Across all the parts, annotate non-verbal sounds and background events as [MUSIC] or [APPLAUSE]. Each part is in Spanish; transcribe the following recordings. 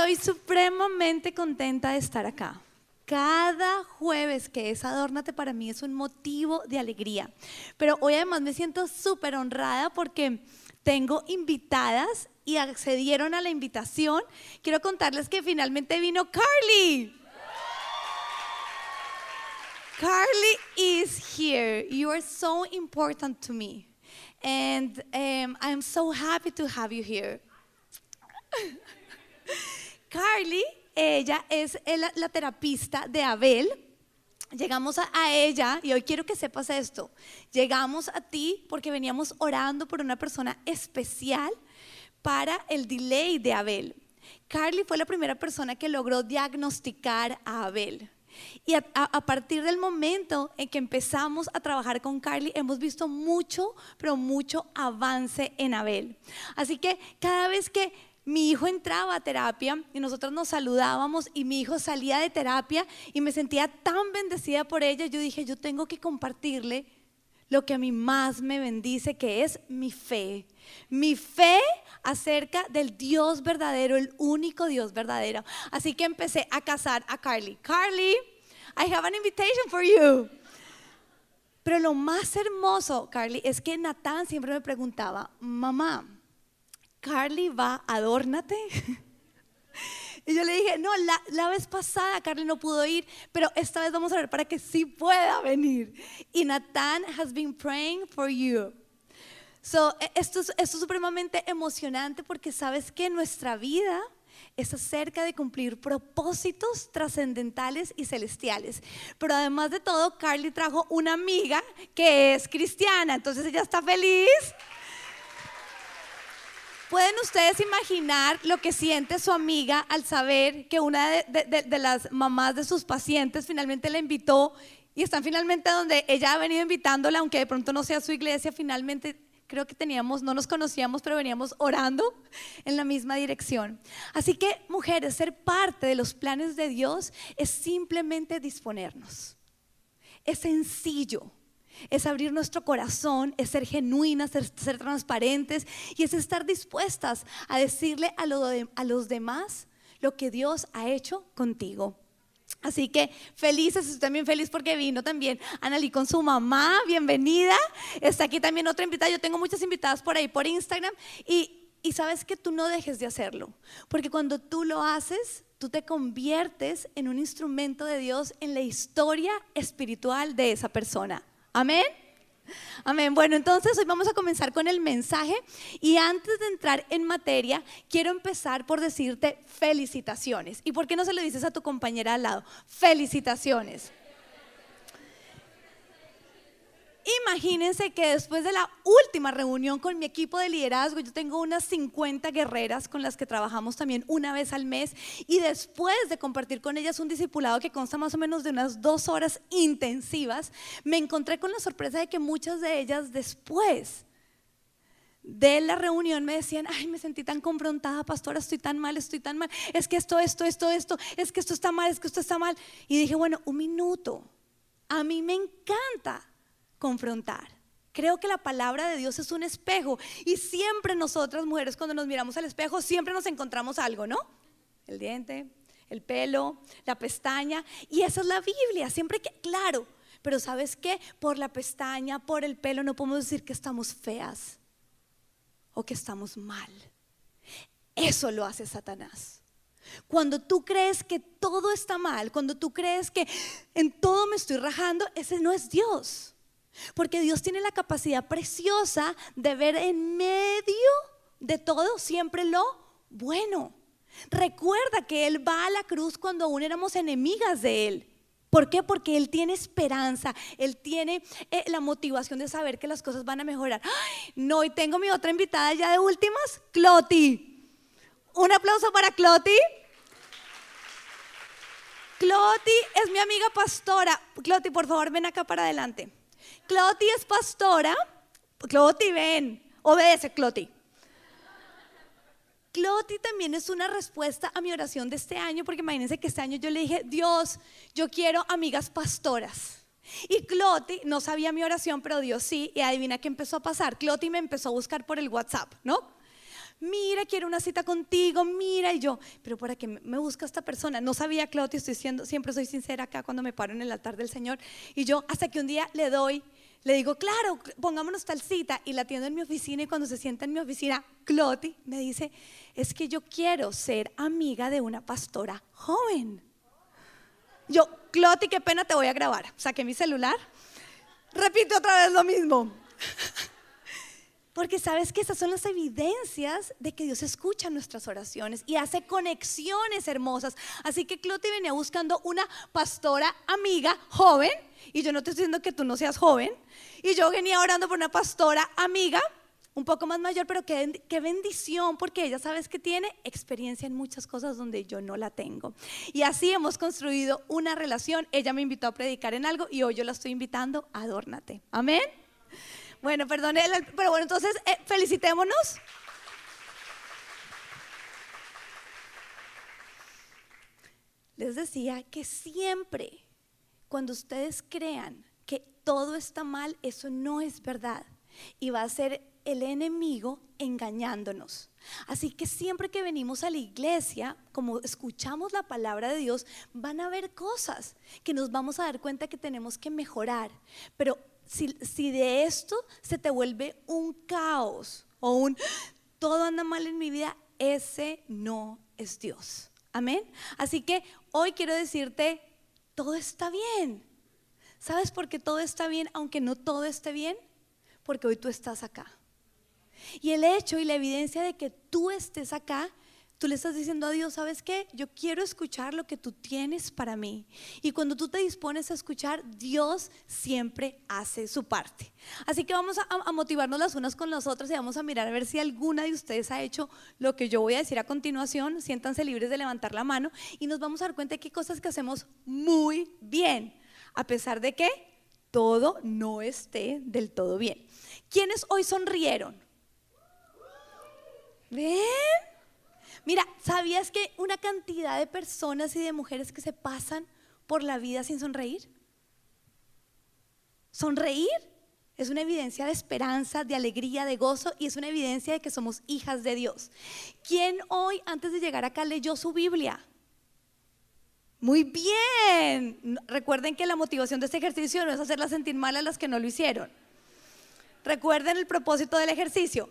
Estoy supremamente contenta de estar acá. Cada jueves que es Adórnate para mí es un motivo de alegría. Pero hoy además me siento súper honrada porque tengo invitadas y accedieron a la invitación. Quiero contarles que finalmente vino Carly. Carly is here. You are so important to me. And um, I'm so happy to have you here. [LAUGHS] Carly, ella es la terapista de Abel. Llegamos a, ella y hoy quiero que sepas esto. Llegamos a ti porque veníamos orando por una persona especial para el delay de Abel. Carly fue la primera persona que logró diagnosticar a Abel. Y a, partir del momento en que empezamos a trabajar con Carly, hemos visto mucho, pero mucho avance en Abel. Así que cada vez que mi hijo entraba a terapia y nosotros nos saludábamos y mi hijo salía de terapia y me sentía tan bendecida por ella, yo dije, yo tengo que compartirle lo que a mí más me bendice, que es mi fe. Mi fe acerca del Dios verdadero, el único Dios verdadero. Así que empecé a casar a Carly. Carly, I have an invitation for you. Pero lo más hermoso, Carly, es que Natán siempre me preguntaba, mamá, Carly va, adórnate. [LAUGHS] Y yo le dije, no, la, la, vez pasada Carly no pudo ir, pero esta vez vamos a ver para que sí pueda venir. Y Nathan has been praying for you. So, e, esto, es, esto es supremamente emocionante porque sabes que nuestra vida es acerca de cumplir propósitos trascendentales y celestiales. Pero además de todo, Carly trajo una amiga que es cristiana, entonces ella está feliz. ¿Pueden ustedes imaginar lo que siente su amiga al saber que una de, las mamás de sus pacientes finalmente la invitó y están finalmente donde ella ha venido invitándola, aunque de pronto no sea su iglesia, finalmente creo que teníamos, no nos conocíamos, pero veníamos orando en la misma dirección. Así que, mujeres, ser parte de los planes de Dios es simplemente disponernos. Es sencillo es abrir nuestro corazón, es ser genuinas, ser, ser transparentes y es estar dispuestas a decirle a, los demás lo que Dios ha hecho contigo. Así que felices, estoy también feliz porque vino también Analí con su mamá, bienvenida. Está aquí también otra invitada, yo tengo muchas invitadas por ahí por Instagram y, y sabes que tú no dejes de hacerlo, porque cuando tú lo haces, tú te conviertes en un instrumento de Dios en la historia espiritual de esa persona. Amén. Amén. Bueno, entonces hoy vamos a comenzar con el mensaje y antes de entrar en materia, quiero empezar por decirte felicitaciones. ¿Y por qué no se lo dices a tu compañera al lado? Felicitaciones. Imagínense que después de la última reunión con mi equipo de liderazgo, yo tengo unas 50 guerreras con las que trabajamos también una vez al mes y después de compartir con ellas un discipulado que consta más o menos de unas dos horas intensivas, me encontré con la sorpresa de que muchas de ellas después de la reunión me decían, ay, me sentí tan confrontada, pastora, estoy tan mal, estoy tan mal, es que esto, esto, esto, esto, es que esto está mal, es que esto está mal. Y dije, bueno, un minuto, a mí me encanta confrontar. Creo que la palabra de Dios es un espejo y siempre nosotras mujeres cuando nos miramos al espejo siempre nos encontramos algo, ¿no? El diente, el pelo, la pestaña y esa es la Biblia, siempre que, claro, pero ¿sabes qué? Por la pestaña, por el pelo no podemos decir que estamos feas o que estamos mal. Eso lo hace Satanás. Cuando tú crees que todo está mal, cuando tú crees que en todo me estoy rajando, ese no es Dios. Porque Dios tiene la capacidad preciosa de ver en medio de todo siempre lo bueno. Recuerda que Él va a la cruz cuando aún éramos enemigas de Él. ¿Por qué? Porque Él tiene esperanza, Él tiene eh, la motivación de saber que las cosas van a mejorar. no, y tengo mi otra invitada ya de últimas, Cloti. Un aplauso para Cloti. Cloti es mi amiga pastora. Cloti, por favor, ven acá para adelante. Cloti es pastora. Cloti, ven. Obedece, Cloti. Cloti también es una respuesta a mi oración de este año, porque imagínense que este año yo le dije, Dios, yo quiero amigas pastoras. Y Cloti no sabía mi oración, pero Dios sí, y adivina qué empezó a pasar. Cloti me empezó a buscar por el WhatsApp, ¿no? mira, quiero una cita contigo, mira, y yo, pero ¿para qué me busca esta persona? No sabía, Claudia, estoy siendo, siempre soy sincera acá cuando me paro en el altar del Señor, y yo hasta que un día le doy, le digo, claro, pongámonos tal cita, y la atiendo en mi oficina, y cuando se sienta en mi oficina, Cloti me dice, es que yo quiero ser amiga de una pastora joven. Yo, Cloti, qué pena, te voy a grabar. Saqué mi celular, repite otra vez lo mismo. Porque sabes que esas son las evidencias de que Dios escucha nuestras oraciones y hace conexiones hermosas. Así que Cloti venía buscando una pastora amiga joven, y yo no te estoy diciendo que tú no seas joven, y yo venía orando por una pastora amiga un poco más mayor, pero qué, qué, bendición, porque ella sabes que tiene experiencia en muchas cosas donde yo no la tengo. Y así hemos construido una relación. Ella me invitó a predicar en algo y hoy yo la estoy invitando adórnate. Amén. Bueno, perdón, pero bueno, entonces eh, felicitémonos. Les decía que siempre, cuando ustedes crean que todo está mal, eso no es verdad. Y va a ser el enemigo engañándonos. Así que siempre que venimos a la iglesia, como escuchamos la palabra de Dios, van a haber cosas que nos vamos a dar cuenta que tenemos que mejorar. Pero si, de esto se te vuelve un caos o un todo anda mal en mi vida, ese no es Dios. Amén. Así que hoy quiero decirte, todo está bien. ¿Sabes por qué todo está bien aunque no todo esté bien? Porque hoy tú estás acá. Y el hecho y la evidencia de que tú estés acá Tú le estás diciendo a Dios, ¿sabes qué? Yo quiero escuchar lo que tú tienes para mí. Y cuando tú te dispones a escuchar, Dios siempre hace su parte. Así que vamos a, motivarnos las unas con las otras y vamos a mirar a ver si alguna de ustedes ha hecho lo que yo voy a decir a continuación. Siéntanse libres de levantar la mano y nos vamos a dar cuenta de qué cosas que hacemos muy bien, a pesar de que todo no esté del todo bien. ¿Quiénes hoy sonrieron? ¿Ven? Mira, ¿sabías que una cantidad de personas y de mujeres que se pasan por la vida sin sonreír? Sonreír es una evidencia de esperanza, de alegría, de gozo y es una evidencia de que somos hijas de Dios. ¿Quién hoy, antes de llegar acá, leyó su Biblia? Muy bien. Recuerden que la motivación de este ejercicio no es hacerla sentir mal a las que no lo hicieron. Recuerden el propósito del ejercicio.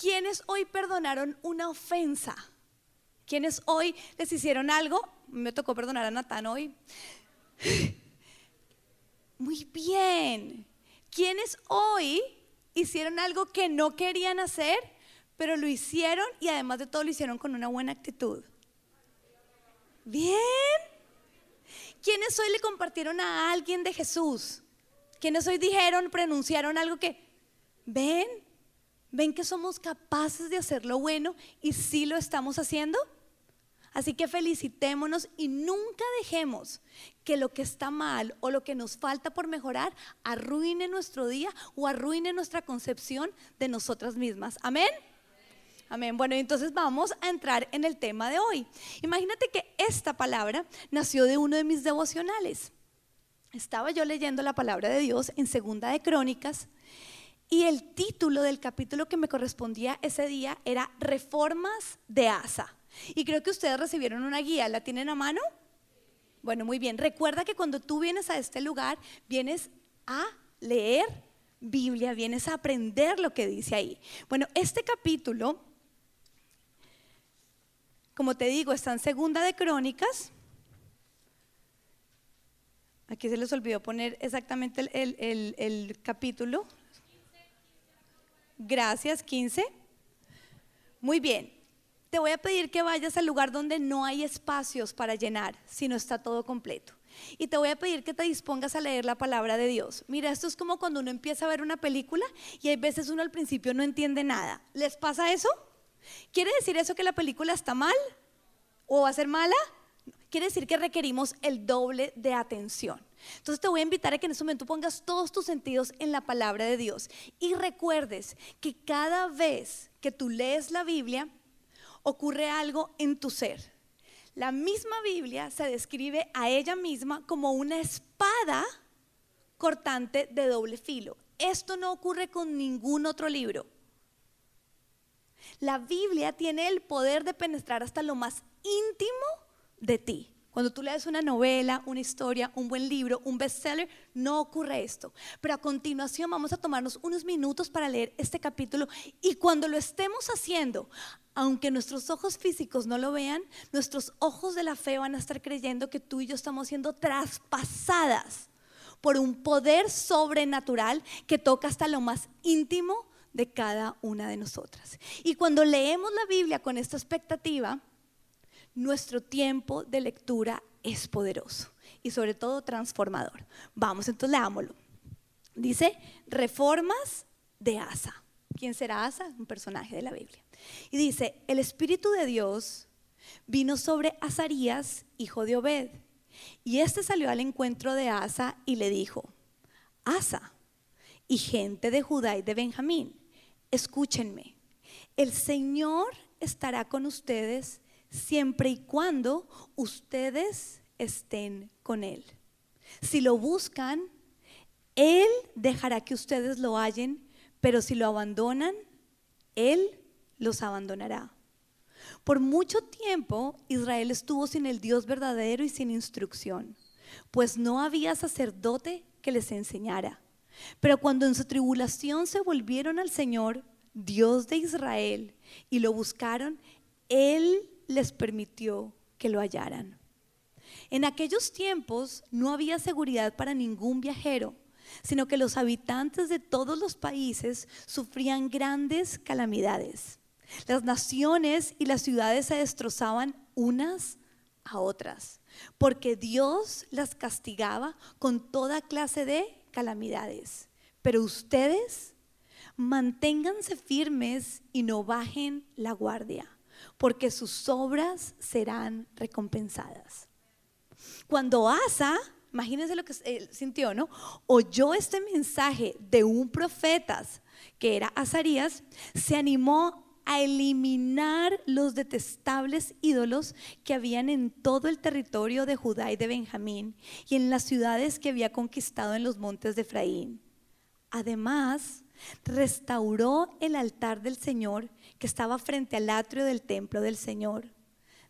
¿Quiénes hoy perdonaron una ofensa? ¿Quiénes hoy les hicieron algo? Me tocó perdonar a Natán hoy. [GASPS] Muy bien. ¿Quiénes hoy hicieron algo que no querían hacer, pero lo hicieron y además de todo lo hicieron con una buena actitud? Bien. ¿Quiénes hoy le compartieron a alguien de Jesús? ¿Quiénes hoy dijeron, pronunciaron algo que, ven, ¿Ven que somos capaces de hacer lo bueno y sí lo estamos haciendo? Así que felicitémonos y nunca dejemos que lo que está mal o lo que nos falta por mejorar arruine nuestro día o arruine nuestra concepción de nosotras mismas. Amén. Amén. Bueno, entonces vamos a entrar en el tema de hoy. Imagínate que esta palabra nació de uno de mis devocionales. Estaba yo leyendo la palabra de Dios en Segunda de Crónicas y el título del capítulo que me correspondía ese día era Reformas de Asa. Y creo que ustedes recibieron una guía, ¿la tienen a mano? Bueno, muy bien. Recuerda que cuando tú vienes a este lugar, vienes a leer Biblia, vienes a aprender lo que dice ahí. Bueno, este capítulo, como te digo, está en segunda de Crónicas. Aquí se les olvidó poner exactamente el, el capítulo. Gracias, 15. Muy bien. Te voy a pedir que vayas al lugar donde no hay espacios para llenar, sino está todo completo. Y te voy a pedir que te dispongas a leer la palabra de Dios. Mira, esto es como cuando uno empieza a ver una película y hay veces uno al principio no entiende nada. ¿Les pasa eso? ¿Quiere decir eso que la película está mal? ¿O va a ser mala? Quiere decir que requerimos el doble de atención. Entonces te voy a invitar a que en este momento pongas todos tus sentidos en la palabra de Dios y recuerdes que cada vez que tú lees la Biblia ocurre algo en tu ser. La misma Biblia se describe a ella misma como una espada cortante de doble filo. Esto no ocurre con ningún otro libro. La Biblia tiene el poder de penetrar hasta lo más íntimo de ti. Cuando tú lees una novela, una historia, un buen libro, un bestseller, no ocurre esto. Pero a continuación vamos a tomarnos unos minutos para leer este capítulo y cuando lo estemos haciendo, aunque nuestros ojos físicos no lo vean, nuestros ojos de la fe van a estar creyendo que tú y yo estamos siendo traspasadas por un poder sobrenatural que toca hasta lo más íntimo de cada una de nosotras. Y cuando leemos la Biblia con esta expectativa, nuestro tiempo de lectura es poderoso y sobre todo transformador. Vamos, entonces leámoslo. Dice, reformas de Asa. ¿Quién será Asa? Un personaje de la Biblia. Y dice, el Espíritu de Dios vino sobre Azarías, hijo de Obed. Y este salió al encuentro de Asa y le dijo, Asa y gente de Judá y de Benjamín, escúchenme, el Señor estará con ustedes siempre y cuando ustedes estén con Él. Si lo buscan, Él dejará que ustedes lo hallen, pero si lo abandonan, Él los abandonará. Por mucho tiempo Israel estuvo sin el Dios verdadero y sin instrucción, pues no había sacerdote que les enseñara. Pero cuando en su tribulación se volvieron al Señor, Dios de Israel, y lo buscaron, Él les permitió que lo hallaran. En aquellos tiempos no había seguridad para ningún viajero, sino que los habitantes de todos los países sufrían grandes calamidades. Las naciones y las ciudades se destrozaban unas a otras, porque Dios las castigaba con toda clase de calamidades. Pero ustedes manténganse firmes y no bajen la guardia, porque sus obras serán recompensadas. Cuando Asa, imagínense lo que él sintió, ¿no? Oyó este mensaje de un profeta que era Azarías, se animó a eliminar los detestables ídolos que habían en todo el territorio de Judá y de Benjamín y en las ciudades que había conquistado en los montes de Efraín. Además, restauró el altar del Señor que estaba frente al atrio del templo del Señor.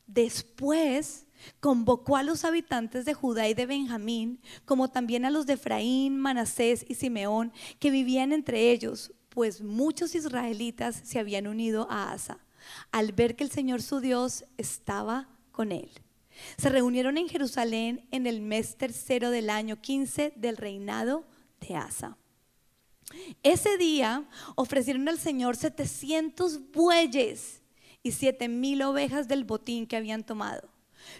Después convocó a los habitantes de Judá y de Benjamín, como también a los de Efraín, Manasés y Simeón, que vivían entre ellos, pues muchos israelitas se habían unido a Asa al ver que el Señor su Dios estaba con él. Se reunieron en Jerusalén en el mes tercero del año 15 del reinado de Asa. Ese día ofrecieron al Señor 700 bueyes y 7 mil ovejas del botín que habían tomado.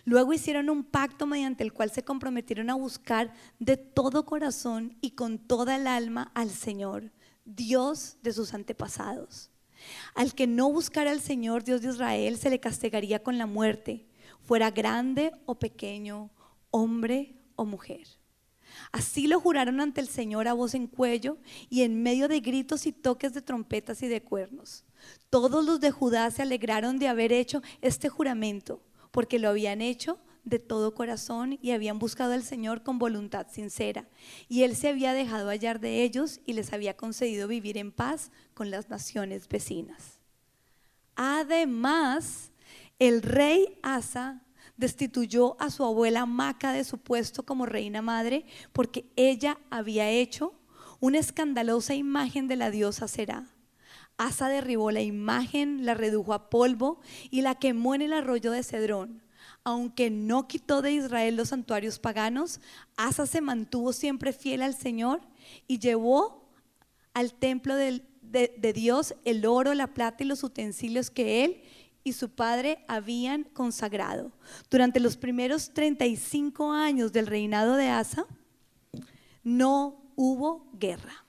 Luego hicieron un pacto mediante el cual se comprometieron a buscar de todo corazón y con toda el alma al Señor, Dios de sus antepasados. Al que no buscara al Señor, Dios de Israel, se le castigaría con la muerte, fuera grande o pequeño, hombre o mujer. Así lo juraron ante el Señor a voz en cuello y en medio de gritos y toques de trompetas y de cuernos. Todos los de Judá se alegraron de haber hecho este juramento, porque lo habían hecho de todo corazón y habían buscado al Señor con voluntad sincera. Y Él se había dejado hallar de ellos y les había concedido vivir en paz con las naciones vecinas. Además, el rey Asa destituyó a su abuela Maca de su puesto como reina madre porque ella había hecho una escandalosa imagen de la diosa Será. Asa derribó la imagen, la redujo a polvo y la quemó en el arroyo de Cedrón aunque no quitó de Israel los santuarios paganos, Asa se mantuvo siempre fiel al Señor y llevó al templo de, de, Dios el oro, la plata y los utensilios que él y su padre habían consagrado. Durante los primeros 35 años del reinado de Asa, no hubo guerra.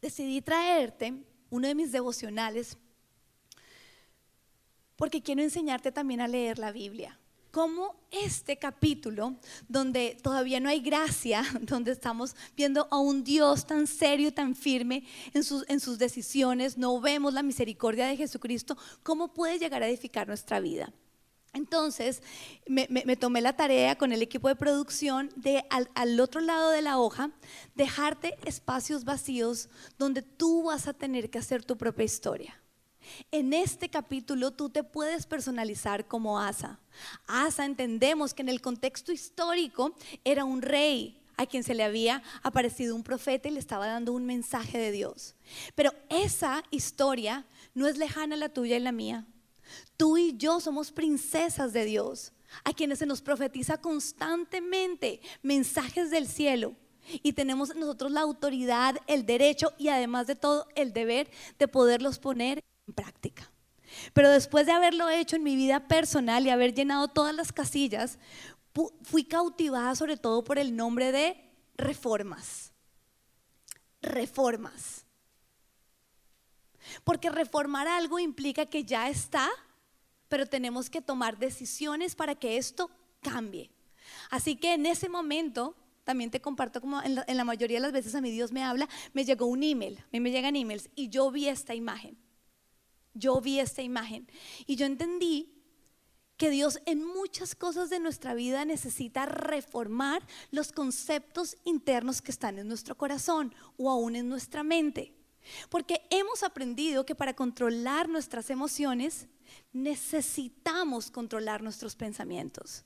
Decidí traerte uno de mis devocionales, porque quiero enseñarte también a leer la Biblia. Como este capítulo, donde todavía no hay gracia, [LAUGHS] donde estamos viendo a un Dios tan serio, tan firme en sus, en sus decisiones, no vemos la misericordia de Jesucristo, ¿cómo puede llegar a edificar nuestra vida? Entonces, me, tomé la tarea con el equipo de producción de al, otro lado de la hoja, dejarte espacios vacíos donde tú vas a tener que hacer tu propia historia. En este capítulo tú te puedes personalizar como Asa. Asa entendemos que en el contexto histórico era un rey a quien se le había aparecido un profeta y le estaba dando un mensaje de Dios. Pero esa historia no es lejana la tuya y la mía. Tú y yo somos princesas de Dios, a quienes se nos profetiza constantemente mensajes del cielo. Y tenemos nosotros la autoridad, el derecho y además de todo el deber de poderlos poner en práctica. Pero después de haberlo hecho en mi vida personal y haber llenado todas las casillas, fui cautivada sobre todo por el nombre de reformas. Reformas. Porque reformar algo implica que ya está, pero tenemos que tomar decisiones para que esto cambie. Así que en ese momento, también te comparto como en la, mayoría de las veces a mi Dios me habla, me llegó un email, a mí me llegan emails y yo vi esta imagen. Yo vi esta imagen y yo entendí que Dios en muchas cosas de nuestra vida necesita reformar los conceptos internos que están en nuestro corazón o aún en nuestra mente. Porque hemos aprendido que para controlar nuestras emociones necesitamos controlar nuestros pensamientos.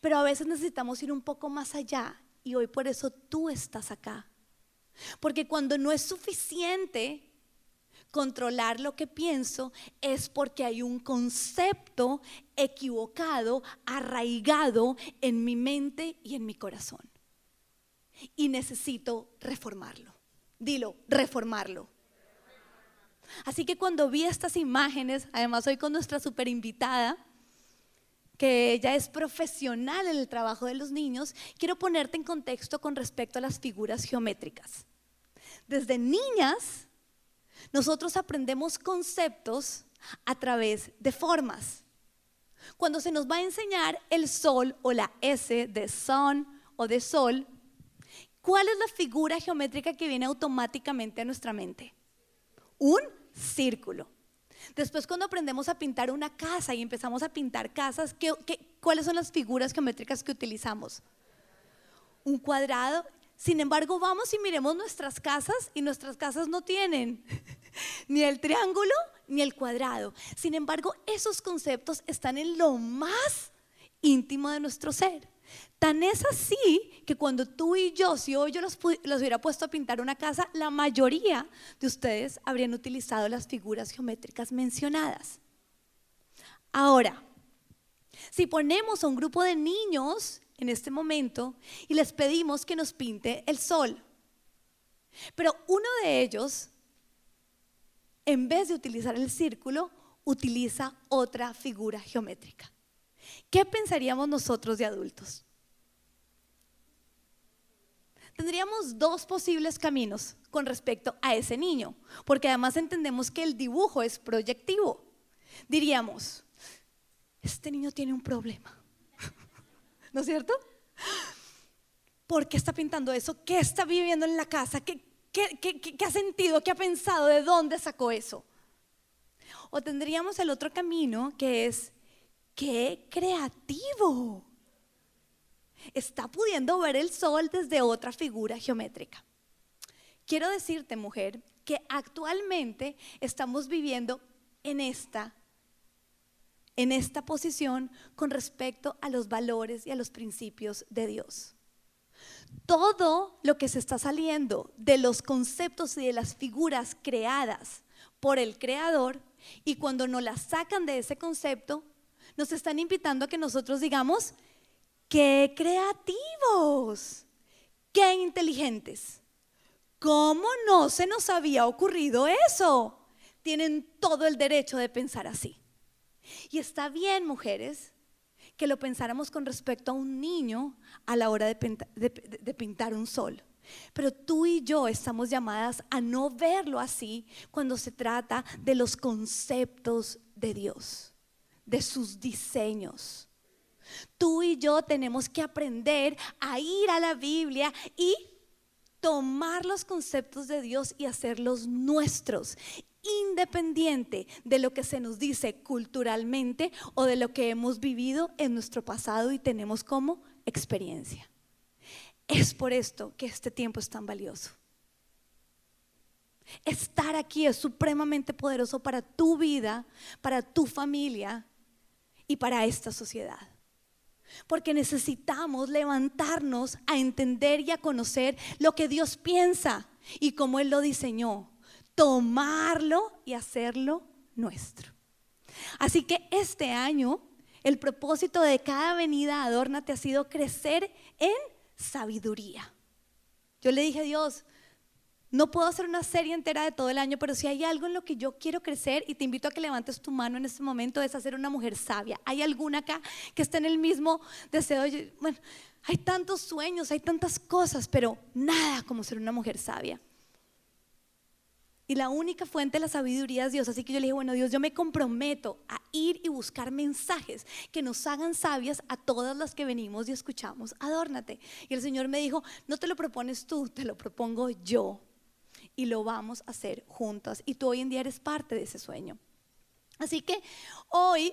Pero a veces necesitamos ir un poco más allá y hoy por eso tú estás acá. Porque cuando no es suficiente controlar lo que pienso es porque hay un concepto equivocado, arraigado en mi mente y en mi corazón. Y necesito reformarlo. Dilo, reformarlo. Así que cuando vi estas imágenes, además hoy con nuestra super invitada, que ella es profesional en el trabajo de los niños, quiero ponerte en contexto con respecto a las figuras geométricas. Desde niñas, nosotros aprendemos conceptos a través de formas. Cuando se nos va a enseñar el sol o la S de sun o de sol, ¿Cuál es la figura geométrica que viene automáticamente a nuestra mente? Un círculo. Después cuando aprendemos a pintar una casa y empezamos a pintar casas, cuáles son las figuras geométricas que utilizamos? Un cuadrado. Sin embargo, vamos y miremos nuestras casas y nuestras casas no tienen [LAUGHS] ni el triángulo ni el cuadrado. Sin embargo, esos conceptos están en lo más íntimo de nuestro ser. Tan es así que cuando tú y yo, si hoy yo los, hubiera puesto a pintar una casa, la mayoría de ustedes habrían utilizado las figuras geométricas mencionadas. Ahora, si ponemos a un grupo de niños en este momento y les pedimos que nos pinte el sol, pero uno de ellos, en vez de utilizar el círculo, utiliza otra figura geométrica. ¿Qué pensaríamos nosotros de adultos? tendríamos dos posibles caminos con respecto a ese niño, porque además entendemos que el dibujo es proyectivo. Diríamos, este niño tiene un problema, ¿no es cierto? ¿Por qué está pintando eso? ¿Qué está viviendo en la casa? ¿Qué, qué ha sentido? ¿Qué ha pensado? ¿De dónde sacó eso? O tendríamos el otro camino que es, qué creativo está pudiendo ver el sol desde otra figura geométrica. Quiero decirte, mujer, que actualmente estamos viviendo en esta en esta posición con respecto a los valores y a los principios de Dios. Todo lo que se está saliendo de los conceptos y de las figuras creadas por el Creador y cuando nos las sacan de ese concepto, nos están invitando a que nosotros digamos, ¡Qué creativos! ¡Qué inteligentes! ¿Cómo no se nos había ocurrido eso? Tienen todo el derecho de pensar así. Y está bien, mujeres, que lo pensáramos con respecto a un niño a la hora de, pintar un sol. Pero tú y yo estamos llamadas a no verlo así cuando se trata de los conceptos de Dios, de sus diseños. Tú y yo tenemos que aprender a ir a la Biblia y tomar los conceptos de Dios y hacerlos nuestros, independiente de lo que se nos dice culturalmente o de lo que hemos vivido en nuestro pasado y tenemos como experiencia. Es por esto que este tiempo es tan valioso. Estar aquí es supremamente poderoso para tu vida, para tu familia y para esta sociedad. Porque necesitamos levantarnos a entender y a conocer lo que Dios piensa y cómo Él lo diseñó. Tomarlo y hacerlo nuestro. Así que este año el propósito de cada venida Adórnate ha sido crecer en sabiduría. Yo le dije a Dios, no puedo hacer una serie entera de todo el año, pero si hay algo en lo que yo quiero crecer y te invito a que levantes tu mano en este momento, es hacer una mujer sabia. ¿Hay alguna acá que esté en el mismo deseo? Bueno, hay tantos sueños, hay tantas cosas, pero nada como ser una mujer sabia. Y la única fuente de la sabiduría es Dios. Así que yo le dije, bueno, Dios, yo me comprometo a ir y buscar mensajes que nos hagan sabias a todas las que venimos y escuchamos. Adórnate. Y el Señor me dijo, no te lo propones tú, te lo propongo yo y lo vamos a hacer juntas. Y tú hoy en día eres parte de ese sueño. Así que hoy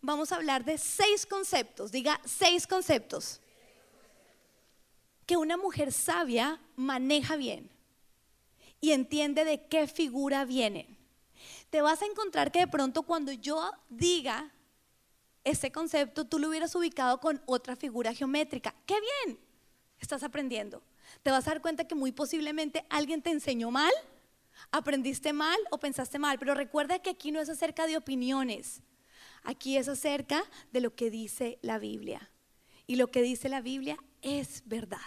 vamos a hablar de seis conceptos, diga seis conceptos, que una mujer sabia maneja bien y entiende de qué figura vienen. Te vas a encontrar que de pronto cuando yo diga ese concepto, tú lo hubieras ubicado con otra figura geométrica. ¡Qué bien! Estás aprendiendo te vas a dar cuenta que muy posiblemente alguien te enseñó mal, aprendiste mal o pensaste mal. Pero recuerda que aquí no es acerca de opiniones, aquí es acerca de lo que dice la Biblia. Y lo que dice la Biblia es verdad.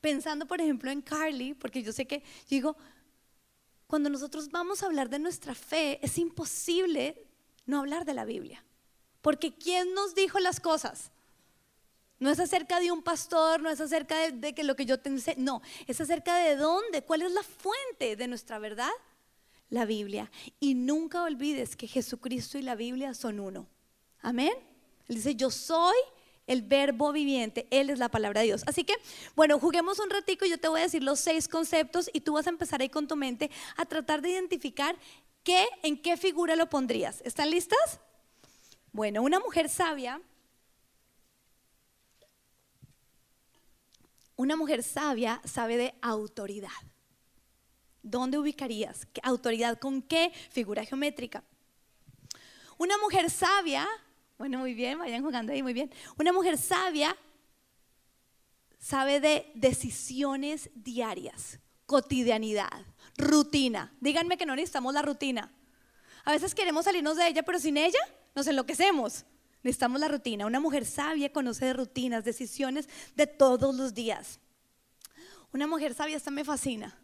Pensando, por ejemplo, en Carly, porque yo sé que digo, cuando nosotros vamos a hablar de nuestra fe, es imposible no hablar de la Biblia. Porque ¿quién nos dijo las cosas? No es acerca de un pastor, no es acerca de, que lo que yo te enseño, no, es acerca de dónde, cuál es la fuente de nuestra verdad, la Biblia. Y nunca olvides que Jesucristo y la Biblia son uno. Amén. Él dice, yo soy el verbo viviente, Él es la palabra de Dios. Así que, bueno, juguemos un ratico y yo te voy a decir los seis conceptos y tú vas a empezar ahí con tu mente a tratar de identificar qué, en qué figura lo pondrías. ¿Están listas? Bueno, una mujer sabia Una mujer sabia sabe de autoridad. ¿Dónde ubicarías? ¿Qué autoridad con qué figura geométrica? Una mujer sabia, bueno, muy bien, vayan jugando ahí, muy bien. Una mujer sabia sabe de decisiones diarias, cotidianidad, rutina. Díganme que no necesitamos la rutina. A veces queremos salirnos de ella, pero sin ella nos enloquecemos. Necesitamos la rutina. Una mujer sabia conoce de rutinas, decisiones de todos los días. Una mujer sabia, esta me fascina.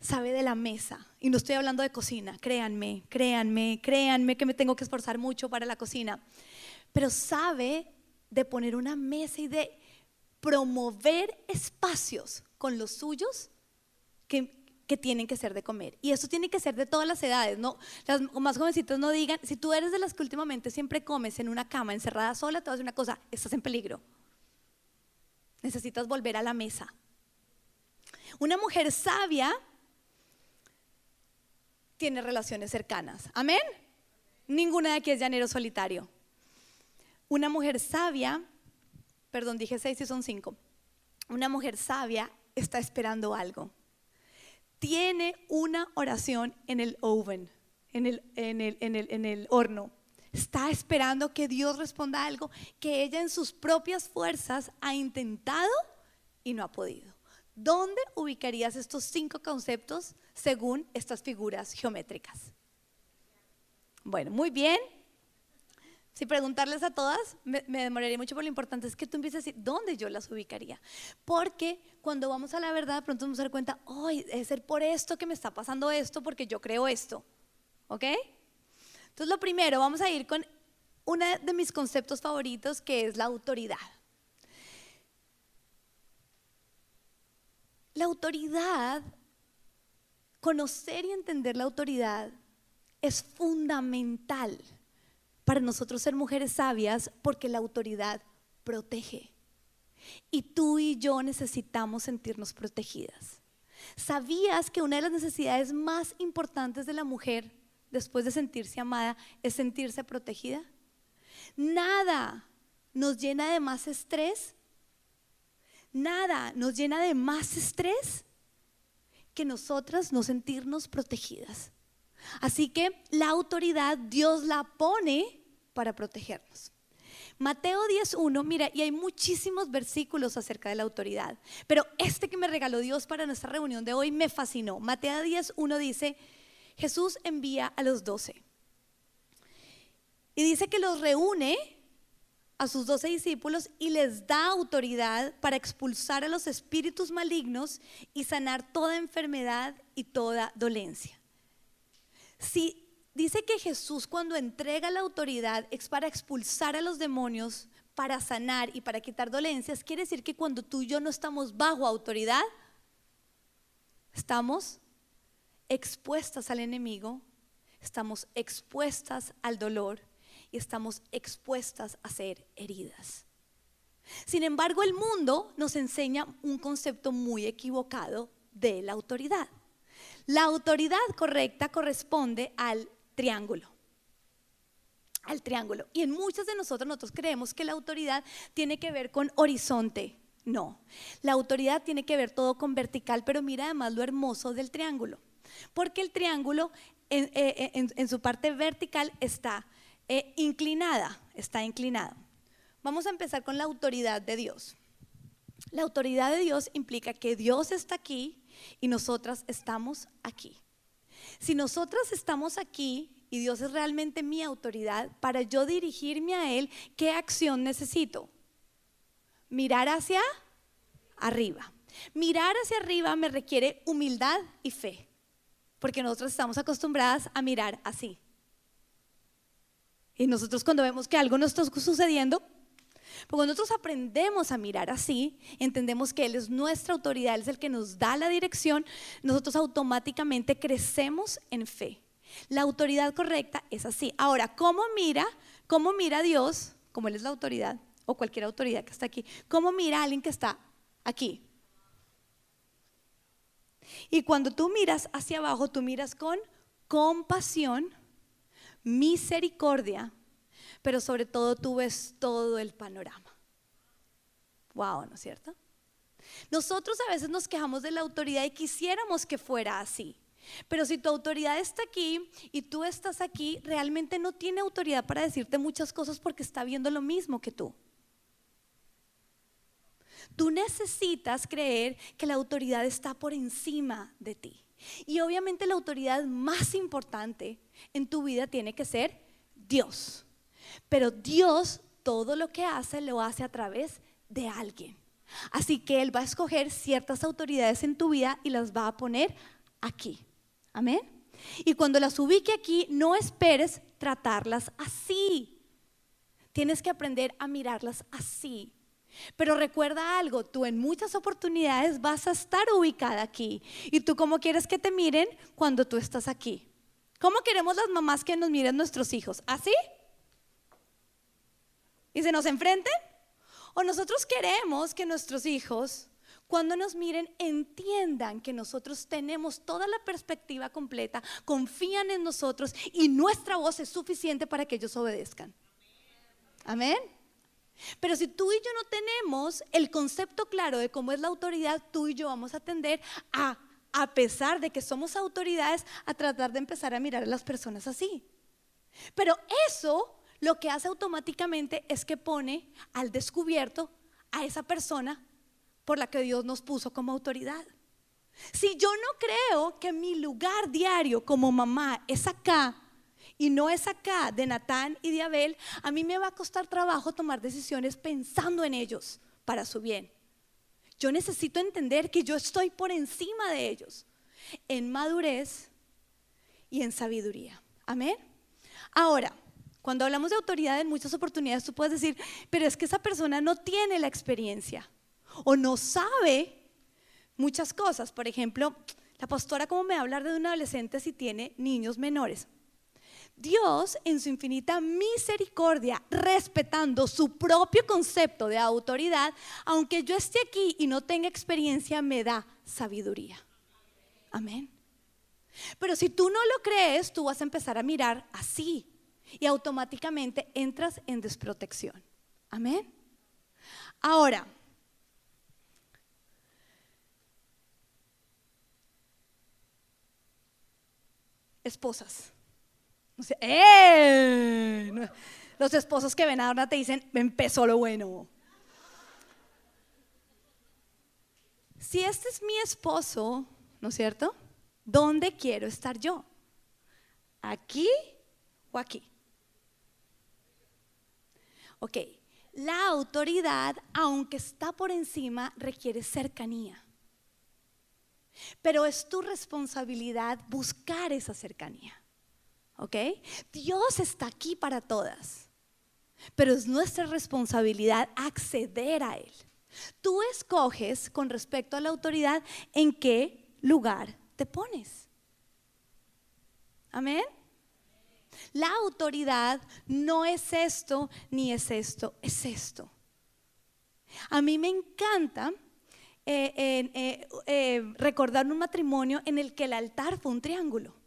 Sabe de la mesa. Y no estoy hablando de cocina. Créanme, créanme, créanme que me tengo que esforzar mucho para la cocina. Pero sabe de poner una mesa y de promover espacios con los suyos que que tienen que ser de comer. Y eso tiene que ser de todas las edades, ¿no? Las más jovencitos no digan, si tú eres de las que últimamente siempre comes en una cama encerrada sola, te voy a una cosa, estás en peligro. Necesitas volver a la mesa. Una mujer sabia tiene relaciones cercanas. Amén. Ninguna de aquí es llanero solitario. Una mujer sabia, perdón, dije seis y son cinco. Una mujer sabia está esperando algo tiene una oración en el oven, en el, horno. Está esperando que Dios responda algo que ella en sus propias fuerzas ha intentado y no ha podido. ¿Dónde ubicarías estos cinco conceptos según estas figuras geométricas? Bueno, muy bien. Si preguntarles a todas, me, demoraría mucho, pero lo importante es que tú empieces a decir dónde yo las ubicaría. Porque cuando vamos a la verdad, pronto nos vamos a dar cuenta, hoy es ser por esto que me está pasando esto, porque yo creo esto. ¿Ok? Entonces, lo primero, vamos a ir con uno de mis conceptos favoritos, que es la autoridad. La autoridad, conocer y entender la autoridad es fundamental para nosotros ser mujeres sabias porque la autoridad protege. Y tú y yo necesitamos sentirnos protegidas. ¿Sabías que una de las necesidades más importantes de la mujer después de sentirse amada es sentirse protegida? Nada nos llena de más estrés. Nada nos llena de más estrés que nosotras no sentirnos protegidas. Así que la autoridad Dios la pone para protegernos. Mateo 10.1, mira, y hay muchísimos versículos acerca de la autoridad, pero este que me regaló Dios para nuestra reunión de hoy me fascinó. Mateo 10.1 dice, Jesús envía a los doce. Y dice que los reúne a sus doce discípulos y les da autoridad para expulsar a los espíritus malignos y sanar toda enfermedad y toda dolencia. Si dice que Jesús cuando entrega la autoridad es para expulsar a los demonios, para sanar y para quitar dolencias, quiere decir que cuando tú y yo no estamos bajo autoridad, estamos expuestas al enemigo, estamos expuestas al dolor y estamos expuestas a ser heridas. Sin embargo, el mundo nos enseña un concepto muy equivocado de la autoridad. La autoridad correcta corresponde al triángulo. Al triángulo. Y en muchos de nosotros nosotros creemos que la autoridad tiene que ver con horizonte. No, la autoridad tiene que ver todo con vertical, pero mira además lo hermoso del triángulo. Porque el triángulo en, eh, eh, su parte vertical está eh, inclinada, está inclinado. Vamos a empezar con la autoridad de Dios. La autoridad de Dios implica que Dios está aquí y nosotras estamos aquí. Si nosotras estamos aquí y Dios es realmente mi autoridad, para yo dirigirme a Él, ¿qué acción necesito? Mirar hacia arriba. Mirar hacia arriba me requiere humildad y fe, porque nosotros estamos acostumbradas a mirar así. Y nosotros cuando vemos que algo no está sucediendo, porque nosotros aprendemos a mirar así, entendemos que Él es nuestra autoridad, Él es el que nos da la dirección, nosotros automáticamente crecemos en fe. La autoridad correcta es así. Ahora, ¿cómo mira? ¿Cómo mira Dios? Como Él es la autoridad, o cualquier autoridad que está aquí. ¿Cómo mira a alguien que está aquí? Y cuando tú miras hacia abajo, tú miras con compasión, misericordia pero sobre todo tú ves todo el panorama. Wow, ¿no es cierto? Nosotros a veces nos quejamos de la autoridad y quisiéramos que fuera así. Pero si tu autoridad está aquí y tú estás aquí, realmente no tiene autoridad para decirte muchas cosas porque está viendo lo mismo que tú. Tú necesitas creer que la autoridad está por encima de ti. Y obviamente la autoridad más importante en tu vida tiene que ser Dios. Pero Dios todo lo que hace lo hace a través de alguien. Así que Él va a escoger ciertas autoridades en tu vida y las va a poner aquí. Amén. Y cuando las ubique aquí, no esperes tratarlas así. Tienes que aprender a mirarlas así. Pero recuerda algo, tú en muchas oportunidades vas a estar ubicada aquí. ¿Y tú cómo quieres que te miren cuando tú estás aquí? ¿Cómo queremos las mamás que nos miren nuestros hijos? ¿Así? y se nos enfrenten? ¿O nosotros queremos que nuestros hijos, cuando nos miren, entiendan que nosotros tenemos toda la perspectiva completa, confían en nosotros y nuestra voz es suficiente para que ellos obedezcan? Amén. Pero si tú y yo no tenemos el concepto claro de cómo es la autoridad, tú y yo vamos a tender a, a pesar de que somos autoridades, a tratar de empezar a mirar a las personas así. Pero eso lo que hace automáticamente es que pone al descubierto a esa persona por la que Dios nos puso como autoridad. Si yo no creo que mi lugar diario como mamá es acá y no es acá de Natán y de Abel, a mí me va a costar trabajo tomar decisiones pensando en ellos para su bien. Yo necesito entender que yo estoy por encima de ellos en madurez y en sabiduría. Amén. Ahora, cuando hablamos de autoridad en muchas oportunidades tú puedes decir, pero es que esa persona no tiene la experiencia o no sabe muchas cosas. Por ejemplo, la pastora cómo me va a hablar de un adolescente si tiene niños menores. Dios en su infinita misericordia, respetando su propio concepto de autoridad, aunque yo esté aquí y no tenga experiencia, me da sabiduría. Amén. Pero si tú no lo crees, tú vas a empezar a mirar así y automáticamente entras en desprotección. Amén. Ahora, esposas. ¡Eh! Los esposos que ven ahora te dicen, empezó lo bueno. Si este es mi esposo, ¿no es cierto? ¿Dónde quiero estar yo? ¿Aquí o aquí? Ok, la autoridad, aunque está por encima, requiere cercanía. Pero es tu responsabilidad buscar esa cercanía. ¿Ok? Dios está aquí para todas. Pero es nuestra responsabilidad acceder a Él. Tú escoges con respecto a la autoridad en qué lugar te pones. Amén. La autoridad no es esto ni es esto, es esto. A mí me encanta eh, eh, eh, recordar un matrimonio en el que el altar fue un triángulo.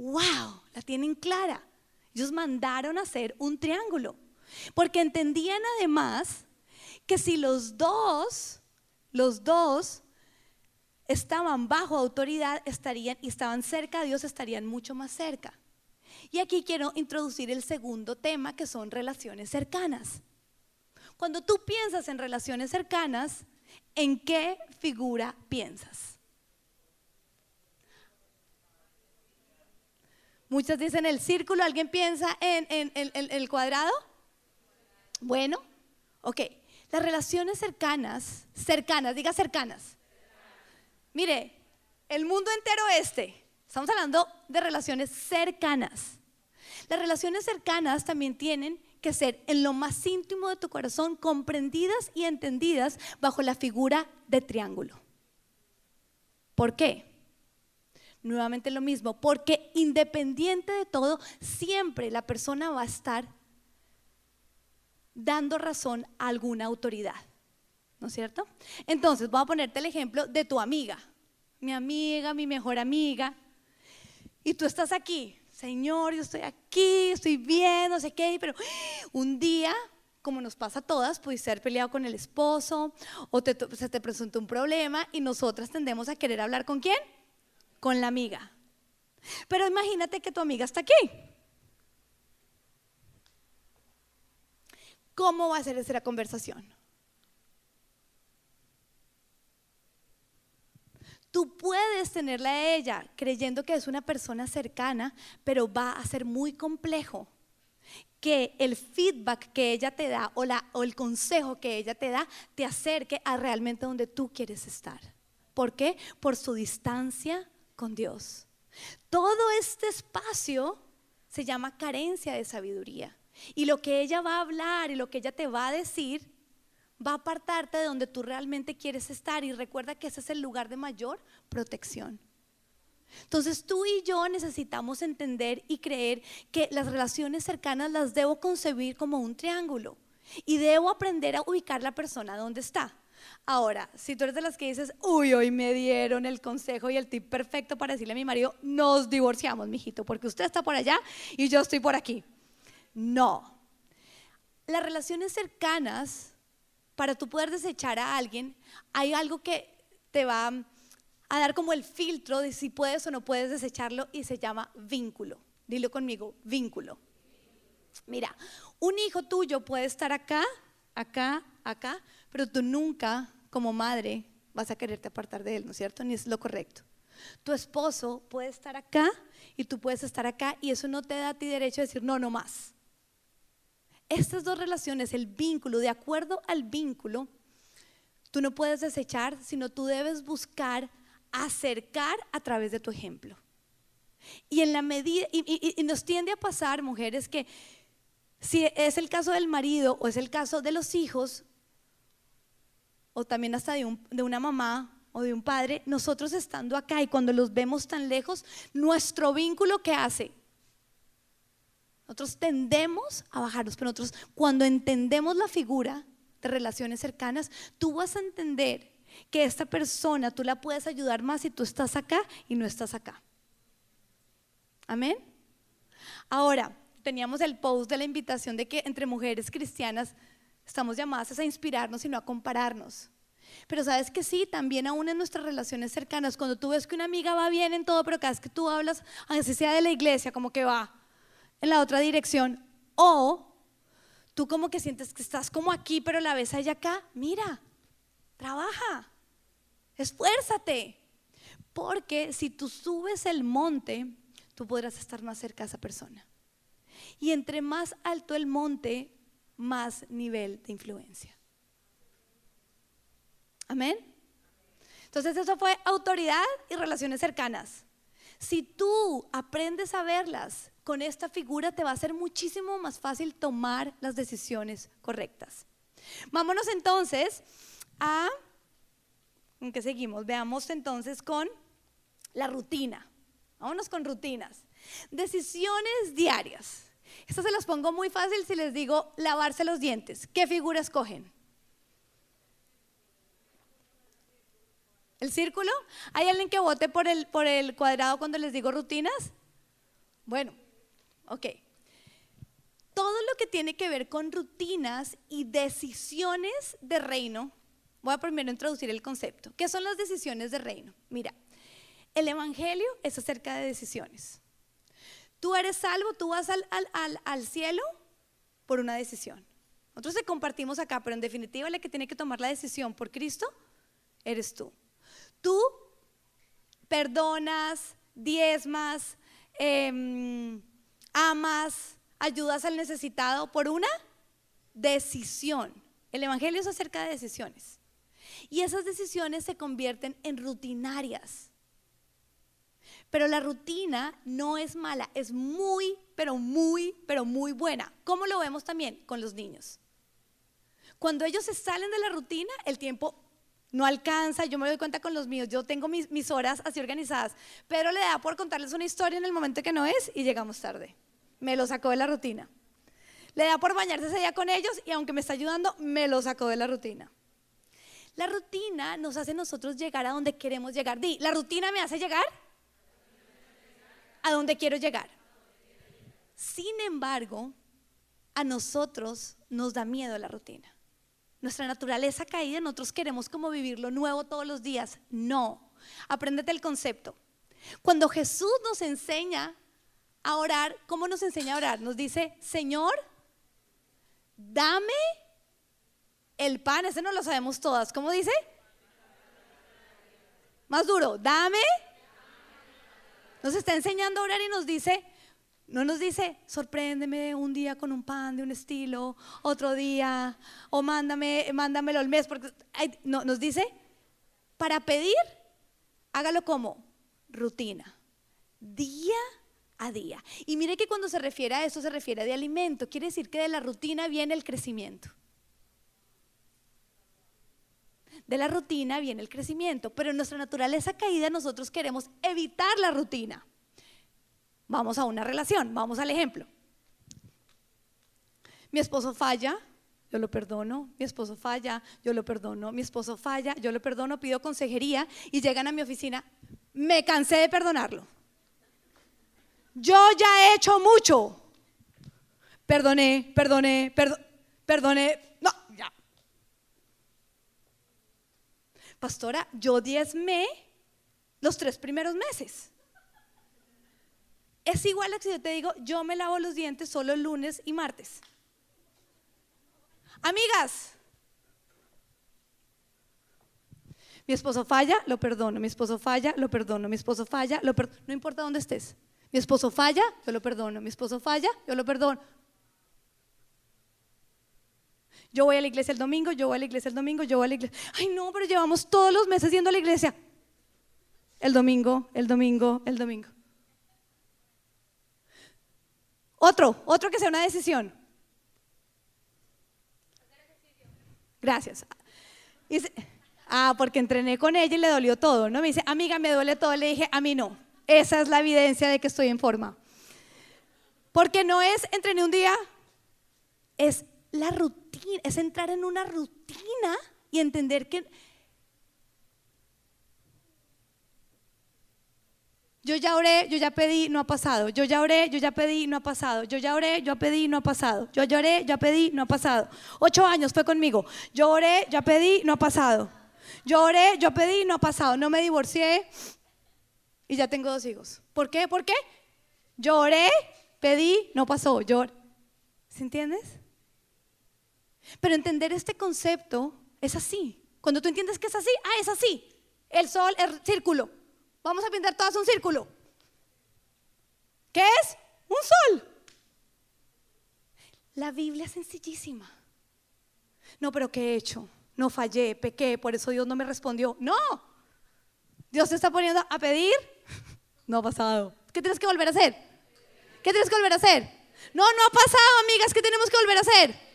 ¡Wow! La tienen clara. Ellos mandaron a hacer un triángulo. Porque entendían además que si los dos, los dos estaban bajo autoridad, estarían y estaban cerca de Dios, estarían mucho más cerca. Y aquí quiero introducir el segundo tema, que son relaciones cercanas. Cuando tú piensas en relaciones cercanas, ¿en qué figura piensas? Muchos dicen el círculo, ¿alguien piensa en, el cuadrado? Bueno, ok. Las relaciones cercanas, cercanas, diga cercanas. Mire, el mundo entero este, estamos hablando de relaciones cercanas. Las relaciones cercanas también tienen que ser en lo más íntimo de tu corazón, comprendidas y entendidas bajo la figura de triángulo. ¿Por qué? Nuevamente lo mismo, porque independiente de todo, siempre la persona va a estar dando razón a alguna autoridad. ¿No es cierto? Entonces, voy a ponerte el ejemplo de tu amiga, mi amiga, mi mejor amiga, y tú estás aquí, Señor, yo estoy aquí, estoy bien, no sé qué, pero un día, como nos pasa a todas, puedes ser peleado con el esposo o se te presenta un problema y nosotras tendemos a querer hablar con quién? Con la amiga. Pero imagínate que tu amiga está aquí. ¿Cómo va a ser esa conversación? Tú puedes tenerla a ella creyendo que es una persona cercana, pero va a ser muy complejo que el feedback que ella te da o, la, o el consejo que ella te da te acerque a realmente donde tú quieres estar. ¿Por qué? Por su distancia con Dios. Todo este espacio se llama carencia de sabiduría. Y lo que ella va a hablar y lo que ella te va a decir va a apartarte de donde tú realmente quieres estar y recuerda que ese es el lugar de mayor protección. Entonces tú y yo necesitamos entender y creer que las relaciones cercanas las debo concebir como un triángulo y debo aprender a ubicar la persona donde está. Ahora, si tú eres de las que dices, uy, hoy me dieron el consejo y el tip perfecto para decirle a mi marido, nos divorciamos, mijito, porque usted está por allá y yo estoy por aquí. No. Las relaciones cercanas para tú poder desechar a alguien, hay algo que te va a dar como el filtro de si puedes o no puedes desecharlo y se llama vínculo. Dilo conmigo, vínculo. Mira, un hijo tuyo puede estar acá, acá, acá, pero tú nunca como madre vas a quererte apartar de él, ¿no es cierto? Ni es lo correcto. Tu esposo puede estar acá y tú puedes estar acá y eso no te da a ti derecho a decir no, no más estas dos relaciones, el vínculo, de acuerdo al vínculo, tú no puedes desechar, sino tú debes buscar acercar a través de tu ejemplo. Y en la medida, y, nos tiende a pasar, mujeres, que si es el caso del marido o es el caso de los hijos, o también hasta de, de una mamá o de un padre, nosotros estando acá y cuando los vemos tan lejos, nuestro vínculo que hace nosotros tendemos a bajarnos, pero nosotros cuando entendemos la figura de relaciones cercanas, tú vas a entender que esta persona tú la puedes ayudar más si tú estás acá y no estás acá. Amén. Ahora, teníamos el post de la invitación de que entre mujeres cristianas estamos llamadas a inspirarnos y no a compararnos. Pero sabes que sí, también aún en nuestras relaciones cercanas, cuando tú ves que una amiga va bien en todo, pero cada vez que tú hablas, aunque sea de la iglesia, como que va en la otra dirección, o tú como que sientes que estás como aquí, pero la ves a ella acá, mira, trabaja, esfuérzate. Porque si tú subes el monte, tú podrás estar más cerca a esa persona. Y entre más alto el monte, más nivel de influencia. Amén. Entonces eso fue autoridad y relaciones cercanas. Si tú aprendes a verlas con esta figura, te va a ser muchísimo más fácil tomar las decisiones correctas. Vámonos entonces a, ¿en qué seguimos? Veamos entonces con la rutina. Vámonos con rutinas. Decisiones diarias. Estas se las pongo muy fácil si les digo lavarse los dientes. ¿Qué figura escogen? ¿El círculo? ¿Hay alguien que vote por el, por el cuadrado cuando les digo rutinas? Bueno, ok. Todo lo que tiene que ver con rutinas y decisiones de reino, voy a primero introducir el concepto. ¿Qué son las decisiones de reino? Mira, el Evangelio es acerca de decisiones. Tú eres salvo, tú vas al, cielo por una decisión. Nosotros te compartimos acá, pero en definitiva la que tiene que tomar la decisión por Cristo eres tú. Tú perdonas, diezmas, em, amas, ayudas al necesitado por una decisión. El Evangelio es acerca de decisiones. Y esas decisiones se convierten en rutinarias. Pero la rutina no es mala, es muy, pero muy, pero muy buena. ¿Cómo lo vemos también con los niños? Cuando ellos se salen de la rutina, el tiempo no alcanza, yo me doy cuenta con los míos, yo tengo mis, horas así organizadas, pero le da por contarles una historia en el momento que no es y llegamos tarde. Me lo sacó de la rutina. Le da por bañarse ese día con ellos y aunque me está ayudando, me lo sacó de la rutina. La rutina nos hace nosotros llegar a donde queremos llegar. Di, ¿la rutina me hace llegar? A donde quiero llegar. Sin embargo, a nosotros nos da miedo la rutina nuestra naturaleza caída, nosotros queremos como vivir lo nuevo todos los días. No, apréndete el concepto. Cuando Jesús nos enseña a orar, ¿cómo nos enseña a orar? Nos dice, Señor, dame el pan, ese no lo sabemos todas. ¿Cómo dice? Más duro, dame. Nos está enseñando a orar y nos dice, no nos dice, sorpréndeme un día con un pan de un estilo, otro día, o mándame, mándamelo al mes, porque no, nos dice, para pedir, hágalo como rutina, día a día. Y mire que cuando se refiere a eso, se refiere de alimento, quiere decir que de la rutina viene el crecimiento. De la rutina viene el crecimiento, pero en nuestra naturaleza caída nosotros queremos evitar la rutina. Vamos a una relación, vamos al ejemplo. Mi esposo falla, yo lo perdono, mi esposo falla, yo lo perdono, mi esposo falla, yo lo perdono, pido consejería y llegan a mi oficina, me cansé de perdonarlo. Yo ya he hecho mucho. Perdoné, perdoné, perdoné, no, ya. Pastora, yo diezmé los tres primeros meses. Es igual a que yo te digo, yo me lavo los dientes solo lunes y martes. Amigas, mi esposo falla, lo perdono, mi esposo falla, lo perdono, mi esposo falla, lo perdono, no importa dónde estés. Mi esposo falla, yo lo perdono, mi esposo falla, yo lo perdono. Yo voy a la iglesia el domingo, yo voy a la iglesia el domingo, yo voy a la iglesia. Ay, no, pero llevamos todos los meses yendo a la iglesia. El domingo, el domingo, el domingo. Otro, otro que sea una decisión. Gracias. ah, porque entrené con ella y le dolió todo, ¿no? Me dice, amiga, me duele todo. Le dije, a mí no. Esa es la evidencia de que estoy en forma. Porque no es entrené un día, es la rutina, es entrar en una rutina y entender que Yo ya oré, yo ya pedí, no ha pasado. Yo ya oré, yo ya pedí, no ha pasado. Yo ya oré, yo pedí, no ha pasado. Yo ya oré, ya pedí, no ha pasado. Ocho años fue conmigo. Yo oré, ya pedí, no ha pasado. Yo oré, yo pedí, no ha pasado. No me divorcié y ya tengo dos hijos. ¿Por qué? ¿Por qué? Yo oré, pedí, no pasó. Yo ¿Se entiendes? Pero entender este concepto es así. Cuando tú entiendes que es así, ah, es así. El sol, el círculo. Vamos a pintar todas un círculo. ¿Qué es? Un sol. La Biblia es sencillísima. No, pero ¿qué he hecho? No fallé, pequé, por eso Dios no me respondió. No. Dios te está poniendo a pedir. No ha pasado. ¿Qué tienes que volver a hacer? ¿Qué tienes que volver a hacer? No, no ha pasado, amigas. ¿Qué tenemos que volver a hacer?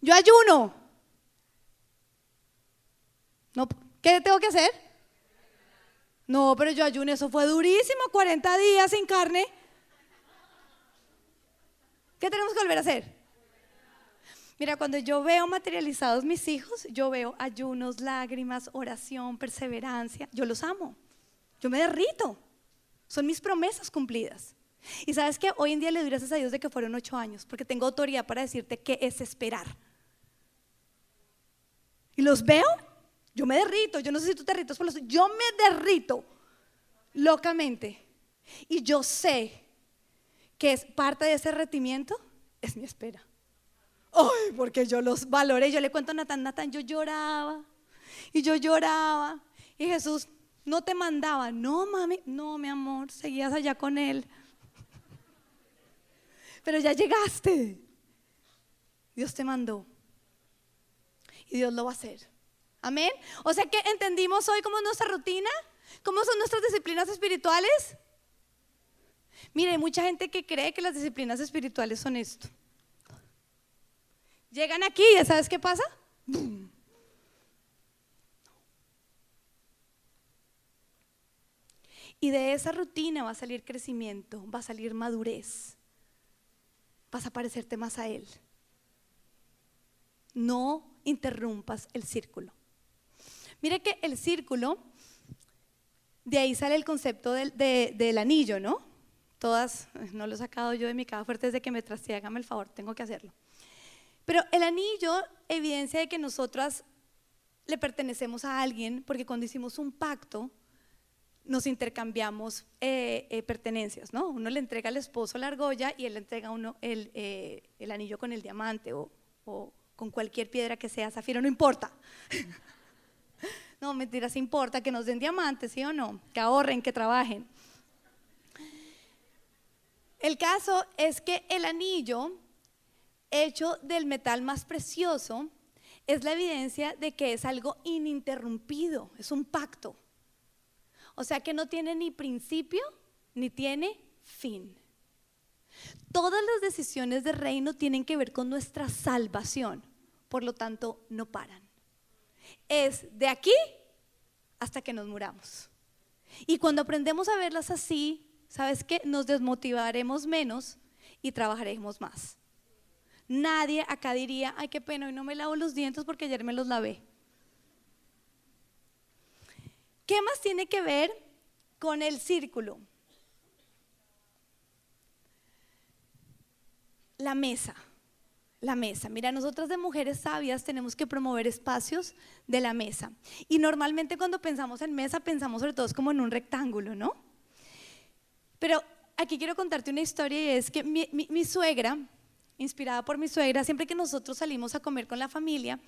Yo ayuno. No, ¿Qué tengo que hacer? No, pero yo ayuno, eso fue durísimo, 40 días sin carne. ¿Qué tenemos que volver a hacer? Mira, cuando yo veo materializados mis hijos, yo veo ayunos, lágrimas, oración, perseverancia. Yo los amo. Yo me derrito. Son mis promesas cumplidas. Y sabes que hoy en día le doy gracias a Dios de que fueron ocho años, porque tengo autoridad para decirte qué es esperar. Y los veo yo me derrito, yo no sé si tú te derritos por los... Yo me derrito locamente. Y yo sé que es parte de ese derretimiento, es mi espera. Ay, porque yo los valoré. Yo le cuento a Natán, Natán, yo lloraba. Y yo lloraba. Y Jesús, no te mandaba. No, mami, no, mi amor, seguías allá con él. Pero ya llegaste. Dios te mandó. Y Dios lo va a hacer. Amén. O sea que entendimos hoy cómo es nuestra rutina, cómo son nuestras disciplinas espirituales. Mire, hay mucha gente que cree que las disciplinas espirituales son esto. Llegan aquí, ¿ya sabes qué pasa? Y de esa rutina va a salir crecimiento, va a salir madurez, vas a parecerte más a Él. No interrumpas el círculo. Mire que el círculo, de ahí sale el concepto del, anillo, ¿no? Todas, no lo he sacado yo de mi caja fuerte desde que me trasté, el favor, tengo que hacerlo. Pero el anillo evidencia de que nosotras le pertenecemos a alguien porque cuando hicimos un pacto nos intercambiamos eh, eh, pertenencias, ¿no? Uno le entrega al esposo la argolla y él le entrega a uno el, eh, anillo con el diamante o, con cualquier piedra que sea, zafiro, no importa. [LAUGHS] No, mentiras, importa que nos den diamantes, ¿sí o no? Que ahorren, que trabajen. El caso es que el anillo, hecho del metal más precioso, es la evidencia de que es algo ininterrumpido, es un pacto. O sea que no tiene ni principio ni tiene fin. Todas las decisiones de reino tienen que ver con nuestra salvación, por lo tanto no paran es de aquí hasta que nos muramos. Y cuando aprendemos a verlas así, ¿sabes qué? Nos desmotivaremos menos y trabajaremos más. Nadie acá diría, ay, qué pena, hoy no me lavo los dientes porque ayer me los lavé. ¿Qué más tiene que ver con el círculo? La mesa la mesa. Mira, nosotras de mujeres sabias tenemos que promover espacios de la mesa. Y normalmente cuando pensamos en mesa pensamos sobre todo como en un rectángulo, ¿no? Pero aquí quiero contarte una historia y es que mi, suegra, inspirada por mi suegra, siempre que nosotros salimos a comer con la familia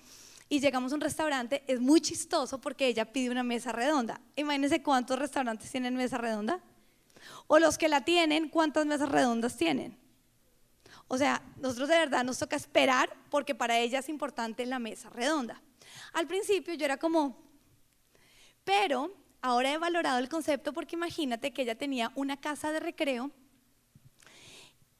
y llegamos a un restaurante, es muy chistoso porque ella pide una mesa redonda. Imagínense cuántos restaurantes tienen mesa redonda. O los que la tienen, ¿cuántas mesas redondas tienen? O sea, nosotros de verdad nos toca esperar porque para ella es importante la mesa redonda. Al principio yo era como, pero ahora he valorado el concepto porque imagínate que ella tenía una casa de recreo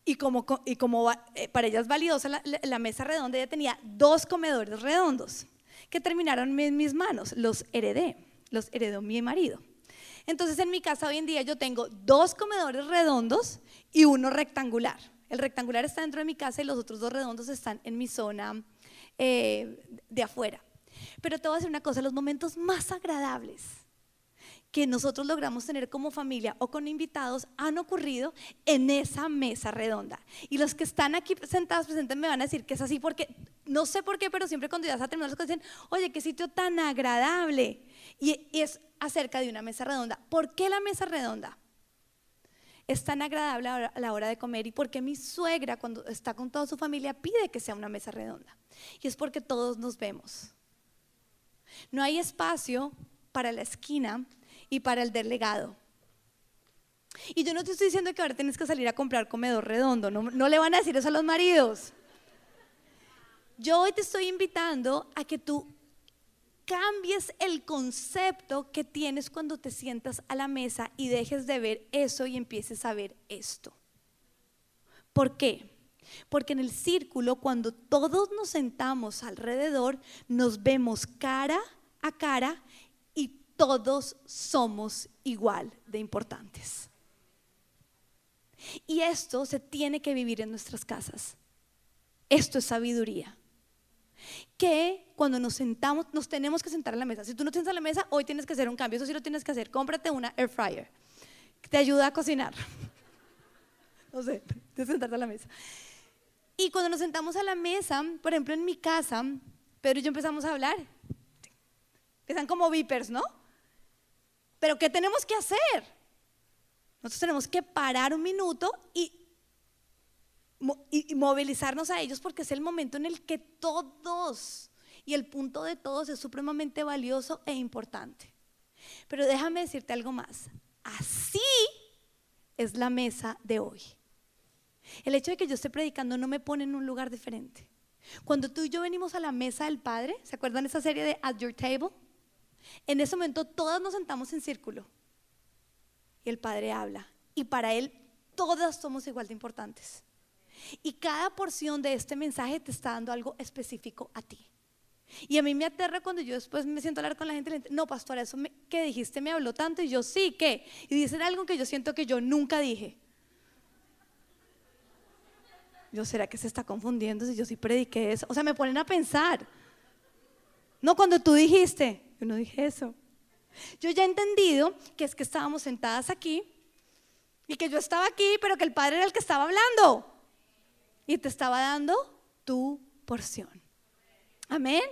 y como, y como eh, para ella es valiosa la, mesa redonda, ella tenía dos comedores redondos que terminaron en mis manos, los heredé, los heredó mi marido. Entonces en mi casa hoy en día yo tengo dos comedores redondos y uno rectangular. El rectangular está dentro de mi casa y los otros dos redondos están en mi zona eh, de afuera. Pero te voy a decir una cosa, los momentos más agradables que nosotros logramos tener como familia o con invitados han ocurrido en esa mesa redonda. Y los que están aquí sentados presentes me van a decir que es así porque no sé por qué, pero siempre cuando ya se terminar las cosas dicen, oye, qué sitio tan agradable. Y, y es acerca de una mesa redonda. ¿Por qué la mesa redonda? Es tan agradable a la hora de comer y porque mi suegra cuando está con toda su familia pide que sea una mesa redonda. Y es porque todos nos vemos. No hay espacio para la esquina y para el delegado. Y yo no te estoy diciendo que ahora tienes que salir a comprar comedor redondo, no, no le van a decir eso a los maridos. Yo hoy te estoy invitando a que tú cambies el concepto que tienes cuando te sientas a la mesa y dejes de ver eso y empieces a ver esto. ¿Por qué? Porque en el círculo, cuando todos nos sentamos alrededor, nos vemos cara a cara todos somos igual de importantes. Y esto se tiene que vivir en nuestras casas. Esto es sabiduría. Que cuando nos sentamos, nos tenemos que sentar a la mesa. Si tú no tienes a la mesa, hoy tienes que hacer un cambio. Eso sí lo tienes que hacer. Cómprate una air fryer. Que te ayuda a cocinar. [LAUGHS] No sé, te sentarte a la mesa. Y cuando nos sentamos a la mesa, por ejemplo en mi casa, Pedro y yo empezamos a hablar. Empiezan como vipers, ¿no? Pero ¿qué tenemos que hacer? Nosotros tenemos que parar un minuto y, y, movilizarnos a ellos porque es el momento en el que todos, y el punto de todos es supremamente valioso e importante. Pero déjame decirte algo más. Así es la mesa de hoy. El hecho de que yo esté predicando no me pone en un lugar diferente. Cuando tú y yo venimos a la mesa del Padre, ¿se acuerdan esa serie de At Your Table? En ese momento todas nos sentamos en círculo y el Padre habla. Y para Él todas somos igual de importantes. Y cada porción de este mensaje te está dando algo específico a ti. Y a mí me aterra cuando yo después me siento a hablar con la gente, no, pastora, eso que dijiste me habló tanto y yo sí, ¿qué? Y dicen algo que yo siento que yo nunca dije. Yo, ¿será que se está confundiendo si yo sí prediqué eso? O sea, me ponen a pensar. No cuando tú dijiste, yo no dije eso. Yo ya he entendido que es que estábamos sentadas aquí y que yo estaba aquí, pero que el Padre era el que estaba hablando y te estaba dando tu porción. Amén.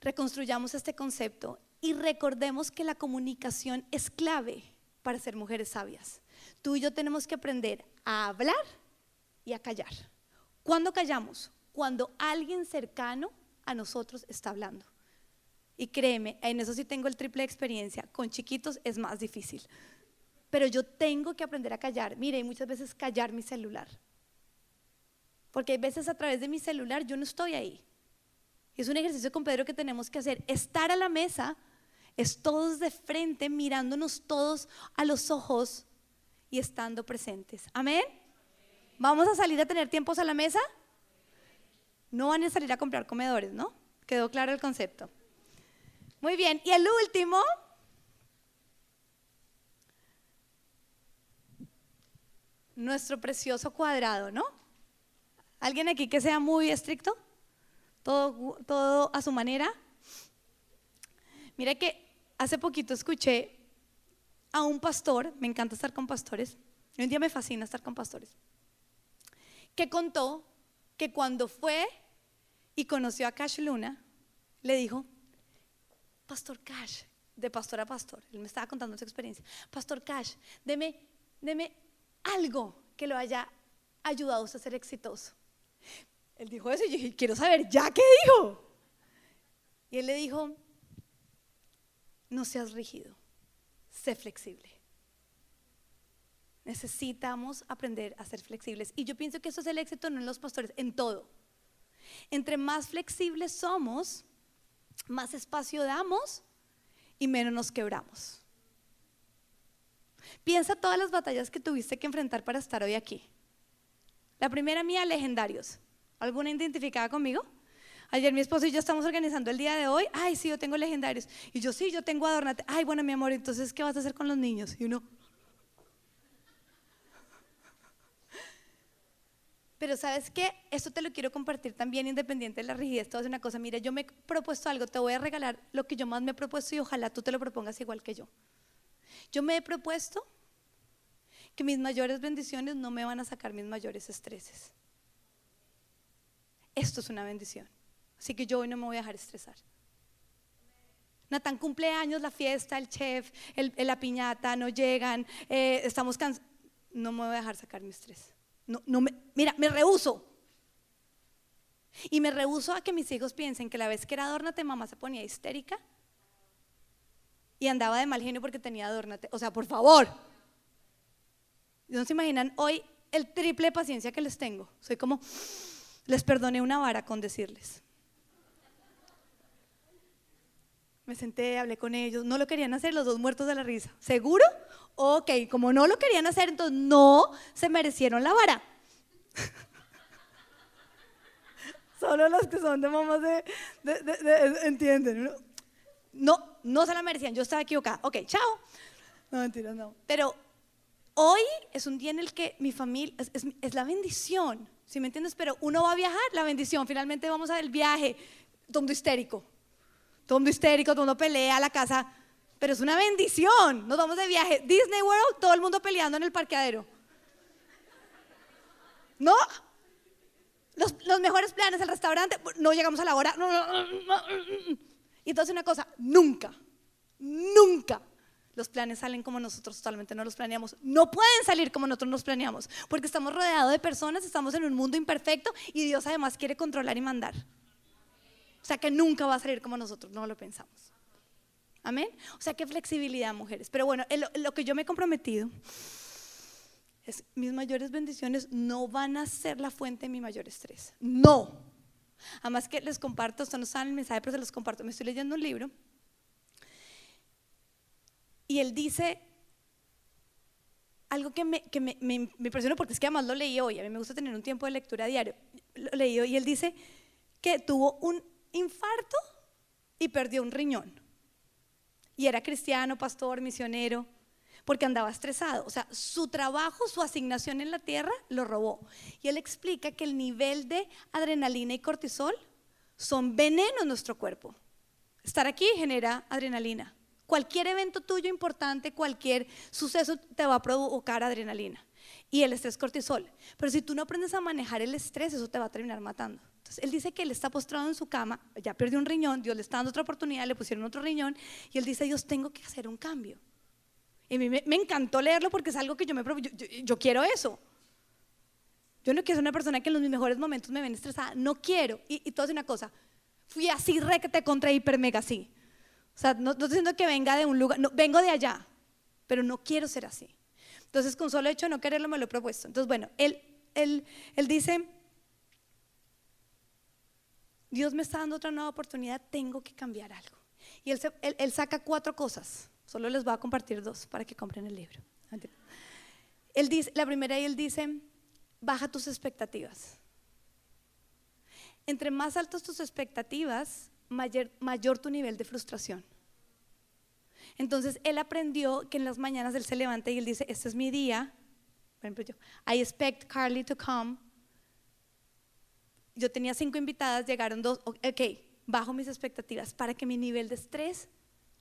Reconstruyamos este concepto y recordemos que la comunicación es clave para ser mujeres sabias. Tú y yo tenemos que aprender a hablar y a callar. ¿Cuándo callamos? Cuando alguien cercano a nosotros está hablando. Y créeme, en eso sí tengo el triple experiencia. Con chiquitos es más difícil. Pero yo tengo que aprender a callar. Mire, muchas veces callar mi celular. Porque hay veces a través de mi celular yo no estoy ahí. Es un ejercicio con Pedro que tenemos que hacer. Estar a la mesa es todos de frente, mirándonos todos a los ojos y estando presentes. Amén. ¿Vamos a salir a tener tiempos a la mesa? No van a salir a comprar comedores, ¿no? Quedó claro el concepto. Muy bien, y el último, nuestro precioso cuadrado, ¿no? ¿Alguien aquí que sea muy estricto? Todo, a su manera. Mira que hace poquito escuché a un pastor, me encanta estar con pastores, un día me fascina estar con pastores, que contó que cuando fue y conoció a Cash Luna, le dijo, Pastor Cash, de pastor a pastor, él me estaba contando su experiencia, Pastor Cash, deme, deme algo que lo haya ayudado a ser exitoso. Él dijo eso y yo dije, quiero saber, ¿ya qué dijo? Y él le dijo, no seas rígido, sé flexible. Necesitamos aprender a ser flexibles. Y yo pienso que eso es el éxito no en los pastores, en todo. Entre más flexibles somos, más espacio damos y menos nos quebramos. Piensa todas las batallas que tuviste que enfrentar para estar hoy aquí. La primera mía, legendarios. ¿Alguna identificada conmigo? Ayer mi esposo y yo estamos organizando el día de hoy. Ay, sí, yo tengo legendarios. Y yo, sí, yo tengo adornate. Ay, bueno, mi amor, entonces, ¿qué vas a hacer con los niños? Y uno, Pero sabes qué, esto te lo quiero compartir también independiente de la rigidez. A decir una cosa, mira, yo me he propuesto algo, te voy a regalar lo que yo más me he propuesto y ojalá tú te lo propongas igual que yo. Yo me he propuesto que mis mayores bendiciones no me van a sacar mis mayores estreses. Esto es una bendición. Así que yo hoy no me voy a dejar estresar. Natán cumpleaños, la fiesta, el chef, la piñata, no llegan, eh, estamos cansados. No me voy a dejar sacar mi estrés. No, no me, mira, me rehuso. Y me rehuso a que mis hijos piensen que la vez que era adórnate, mamá se ponía histérica y andaba de mal genio porque tenía adórnate. O sea, por favor. No se imaginan hoy el triple paciencia que les tengo. Soy como, les perdoné una vara con decirles. Me senté, hablé con ellos, no lo querían hacer, los dos muertos de la risa. ¿Seguro? Ok, como no lo querían hacer, entonces no se merecieron la vara. [LAUGHS] Solo los que son de mamás de, entienden. No, no se la merecían, yo estaba equivocada. Ok, chao. No, mentira, no. Pero hoy es un día en el que mi familia, es, la bendición, ¿sí me entiendes? Pero uno va a viajar, la bendición, finalmente vamos a el viaje, todo mundo histérico todo mundo histérico, todo mundo pelea, la casa. Pero es una bendición. Nos vamos de viaje. Disney World, todo el mundo peleando en el parqueadero. ¿No? Los, los mejores planes, el restaurante, no llegamos a la hora. Y entonces una cosa, nunca, nunca los planes salen como nosotros totalmente no los planeamos. No pueden salir como nosotros nos planeamos, porque estamos rodeados de personas, estamos en un mundo imperfecto y Dios además quiere controlar y mandar. O sea que nunca va a salir como nosotros no lo pensamos. Amén. O sea, qué flexibilidad, mujeres. Pero bueno, lo que yo me he comprometido es mis mayores bendiciones no van a ser la fuente de mi mayor estrés. No. Además que les comparto, esto no saben el mensaje, pero se los comparto. Me estoy leyendo un libro y él dice algo que me, impresionó porque es que además lo leí hoy. A mí me gusta tener un tiempo de lectura diario. Lo leí hoy y él dice que tuvo un infarto y perdió un riñón. Y era cristiano, pastor, misionero, porque andaba estresado. O sea, su trabajo, su asignación en la tierra lo robó. Y él explica que el nivel de adrenalina y cortisol son veneno en nuestro cuerpo. Estar aquí genera adrenalina. Cualquier evento tuyo importante, cualquier suceso te va a provocar adrenalina. Y el estrés cortisol. Pero si tú no aprendes a manejar el estrés, eso te va a terminar matando. Entonces, él dice que él está postrado en su cama, ya perdió un riñón, Dios le está dando otra oportunidad, le pusieron otro riñón, y él dice, Dios, tengo que hacer un cambio. Y a mí me, encantó leerlo porque es algo que yo me yo, yo, quiero eso. Yo no quiero ser una persona que en los mejores momentos me ven estresada, no quiero. Y, y todo es una cosa, fui así recte contra hiper mega así. O sea, no, estoy diciendo que venga de un lugar, no, vengo de allá, pero no quiero ser así. Entonces, con solo hecho de no quererlo, me lo he propuesto. Entonces, bueno, él, él, él dice, Dios me está dando otra nueva oportunidad, tengo que cambiar algo. Y él, saca cuatro cosas, solo les voy a compartir dos para que compren el libro. Él dice, la primera y él dice, baja tus expectativas. Entre más altas tus expectativas, mayor, tu nivel de frustración. Entonces él aprendió que en las mañanas él se levanta y él dice, este es mi día. Por ejemplo, yo, I expect Carly to come yo tenía cinco invitadas, llegaron dos, ok, bajo mis expectativas para que mi nivel de estrés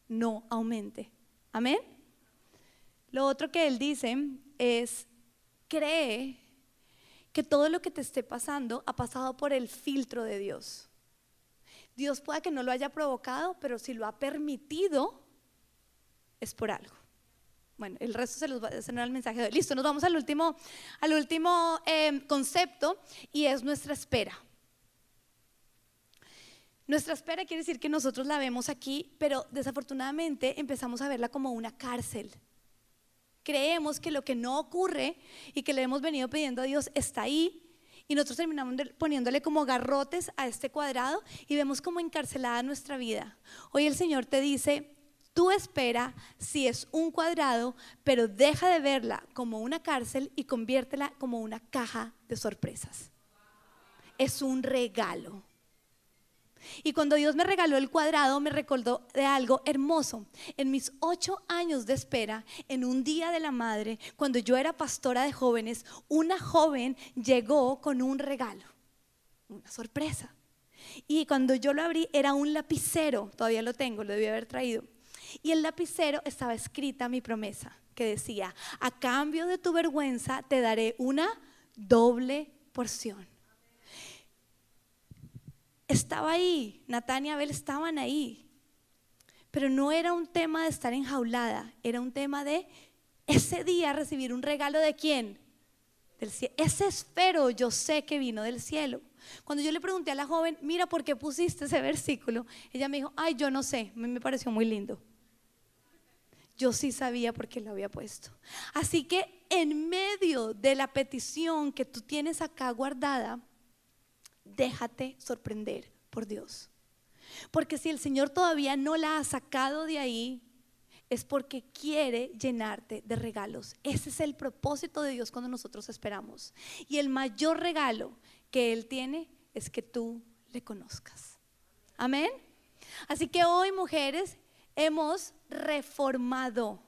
no aumente. Amén. Lo otro que él dice es, cree que todo lo que te esté pasando ha pasado por el filtro de Dios. Dios pueda que no lo haya provocado, pero si lo ha permitido, es por algo. Bueno, el resto se los va a hacer el mensaje de. Listo, nos vamos al último, al último eh, concepto y es nuestra espera. Nuestra espera quiere decir que nosotros la vemos aquí, pero desafortunadamente empezamos a verla como una cárcel. Creemos que lo que no ocurre y que le hemos venido pidiendo a Dios está ahí y nosotros terminamos poniéndole como garrotes a este cuadrado y vemos como encarcelada nuestra vida. Hoy el Señor te dice, tú espera si es un cuadrado, pero deja de verla como una cárcel y conviértela como una caja de sorpresas. Es un regalo. Y cuando Dios me regaló el cuadrado, me recordó de algo hermoso. En mis ocho años de espera, en un día de la madre, cuando yo era pastora de jóvenes, una joven llegó con un regalo, una sorpresa. Y cuando yo lo abrí, era un lapicero, todavía lo tengo, lo debí haber traído. Y el lapicero estaba escrita mi promesa, que decía, a cambio de tu vergüenza te daré una doble porción estaba ahí, Natán y Abel estaban ahí, pero no era un tema de estar enjaulada, era un tema de ese día recibir un regalo de quién? Del cielo. Ese esfero yo sé que vino del cielo. Cuando yo le pregunté a la joven, mira, ¿por qué pusiste ese versículo? Ella me dijo, ay, yo no sé, me, me pareció muy lindo. Yo sí sabía por qué lo había puesto. Así que en medio de la petición que tú tienes acá guardada, déjate sorprender por Dios. Porque si el Señor todavía no la ha sacado de ahí, es porque quiere llenarte de regalos. Ese es el propósito de Dios cuando nosotros esperamos. Y el mayor regalo que Él tiene es que tú le conozcas. Amén. Así que hoy, mujeres, hemos reformado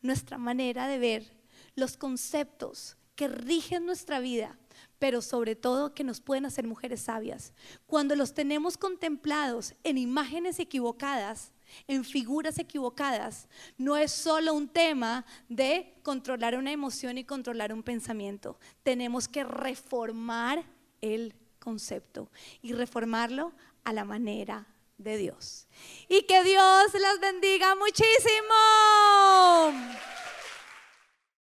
nuestra manera de ver los conceptos que rigen nuestra vida pero sobre todo que nos pueden hacer mujeres sabias. Cuando los tenemos contemplados en imágenes equivocadas, en figuras equivocadas, no es solo un tema de controlar una emoción y controlar un pensamiento. Tenemos que reformar el concepto y reformarlo a la manera de Dios. Y que Dios las bendiga muchísimo.